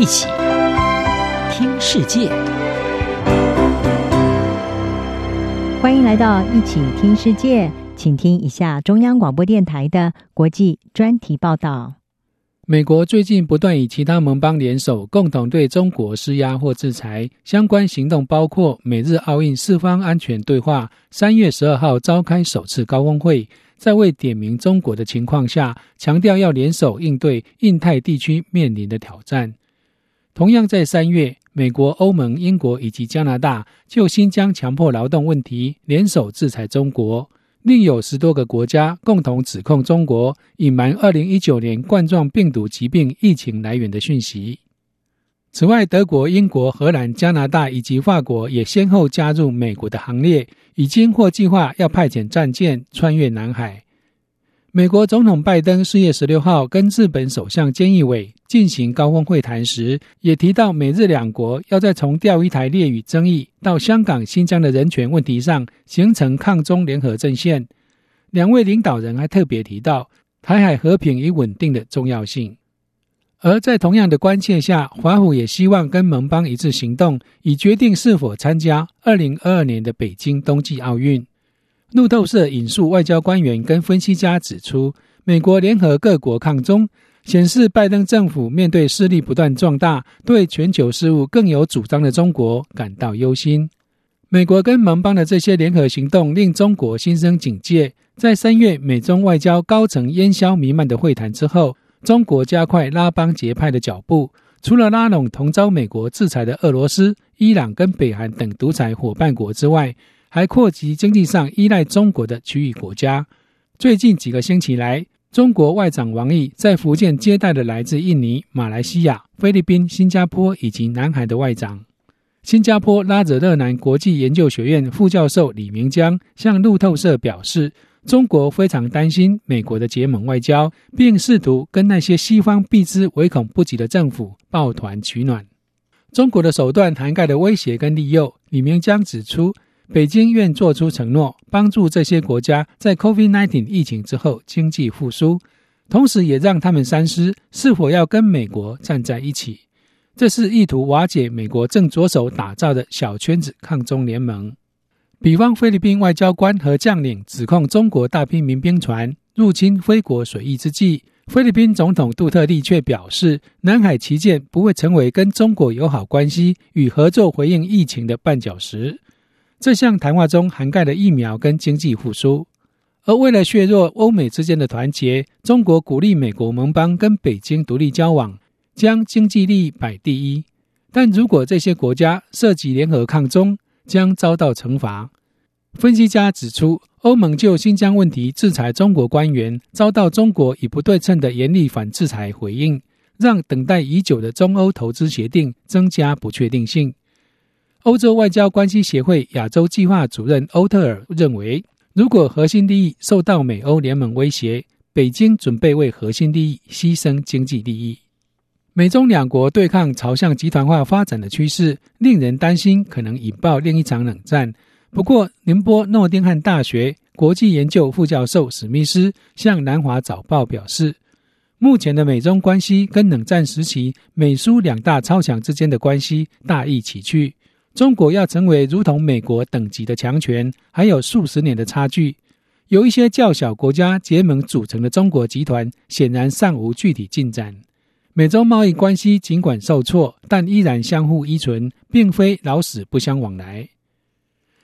一起听世界，欢迎来到一起听世界，请听一下中央广播电台的国际专题报道。美国最近不断与其他盟邦联手，共同对中国施压或制裁。相关行动包括美日奥运四方安全对话，三月十二号召开首次高峰会。在未点名中国的情况下，强调要联手应对印太地区面临的挑战。同样在三月，美国、欧盟、英国以及加拿大就新疆强迫劳动问题联手制裁中国，另有十多个国家共同指控中国隐瞒二零一九年冠状病毒疾病疫情来源的讯息。此外，德国、英国、荷兰、加拿大以及法国也先后加入美国的行列，已经或计划要派遣战舰穿越南海。美国总统拜登四月十六号跟日本首相菅义伟进行高峰会谈时，也提到美日两国要在从钓鱼台列屿争议到香港、新疆的人权问题上形成抗中联合阵线。两位领导人还特别提到台海和平与稳定的重要性。而在同样的关切下，华府也希望跟盟邦一致行动，以决定是否参加二零二二年的北京冬季奥运。路透社引述外交官员跟分析家指出，美国联合各国抗中，显示拜登政府面对势力不断壮大、对全球事务更有主张的中国感到忧心。美国跟盟邦的这些联合行动，令中国心生警戒。在三月美中外交高层烟消弥漫的会谈之后。中国加快拉帮结派的脚步，除了拉拢同遭美国制裁的俄罗斯、伊朗跟北韩等独裁伙伴国之外，还扩及经济上依赖中国的区域国家。最近几个星期来，中国外长王毅在福建接待了来自印尼、马来西亚、菲律宾、新加坡以及南海的外长。新加坡拉惹勒南国际研究学院副教授李明江向路透社表示。中国非常担心美国的结盟外交，并试图跟那些西方避之唯恐不及的政府抱团取暖。中国的手段涵盖了威胁跟利诱。李明江指出，北京愿做出承诺，帮助这些国家在 COVID-19 疫情之后经济复苏，同时也让他们三思是否要跟美国站在一起。这是意图瓦解美国正着手打造的小圈子抗中联盟。比方，菲律宾外交官和将领指控中国大批民兵船入侵菲国水域之际，菲律宾总统杜特利却表示，南海旗舰不会成为跟中国友好关系与合作回应疫情的绊脚石。这项谈话中涵盖了疫苗跟经济复苏，而为了削弱欧美之间的团结，中国鼓励美国盟邦跟北京独立交往，将经济利益摆第一。但如果这些国家涉及联合抗中，将遭到惩罚。分析家指出，欧盟就新疆问题制裁中国官员，遭到中国以不对称的严厉反制裁回应，让等待已久的中欧投资协定增加不确定性。欧洲外交关系协会亚洲计划主任欧特尔认为，如果核心利益受到美欧联盟威胁，北京准备为核心利益牺牲经济利益。美中两国对抗朝向集团化发展的趋势，令人担心可能引爆另一场冷战。不过，宁波诺丁汉大学国际研究副教授史密斯向南华早报表示，目前的美中关系跟冷战时期美苏两大超强之间的关系大异其趣。中国要成为如同美国等级的强权，还有数十年的差距。由一些较小国家结盟组成的中国集团，显然尚无具体进展。美中贸易关系尽管受挫，但依然相互依存，并非老死不相往来。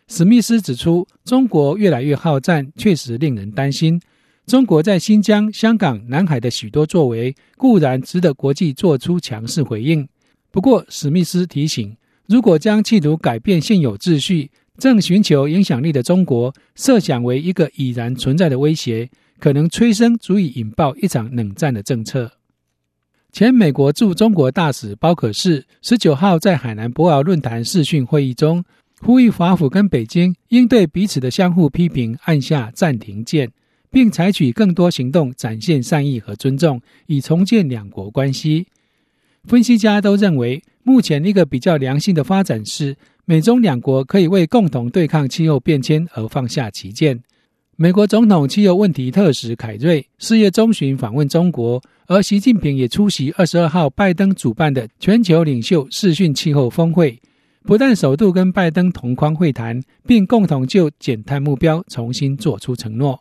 史密斯指出，中国越来越好战，确实令人担心。中国在新疆、香港、南海的许多作为，固然值得国际做出强势回应。不过，史密斯提醒，如果将企图改变现有秩序、正寻求影响力的中国设想为一个已然存在的威胁，可能催生足以引爆一场冷战的政策。前美国驻中国大使包可士十九号在海南博鳌论坛视讯会议中，呼吁华府跟北京应对彼此的相互批评按下暂停键，并采取更多行动展现善意和尊重，以重建两国关系。分析家都认为，目前一个比较良性的发展是，美中两国可以为共同对抗气候变迁而放下歧见。美国总统气候问题特使凯瑞四月中旬访问中国，而习近平也出席二十二号拜登主办的全球领袖视讯气候峰会，不但首度跟拜登同框会谈，并共同就减碳目标重新做出承诺。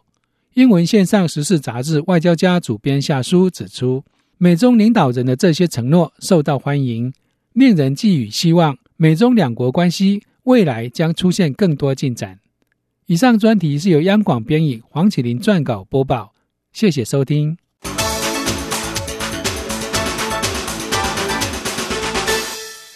英文线上时事杂志《外交家》主编夏书指出，美中领导人的这些承诺受到欢迎，令人寄予希望，美中两国关系未来将出现更多进展。以上专题是由央广编译黄启麟撰稿播报，谢谢收听。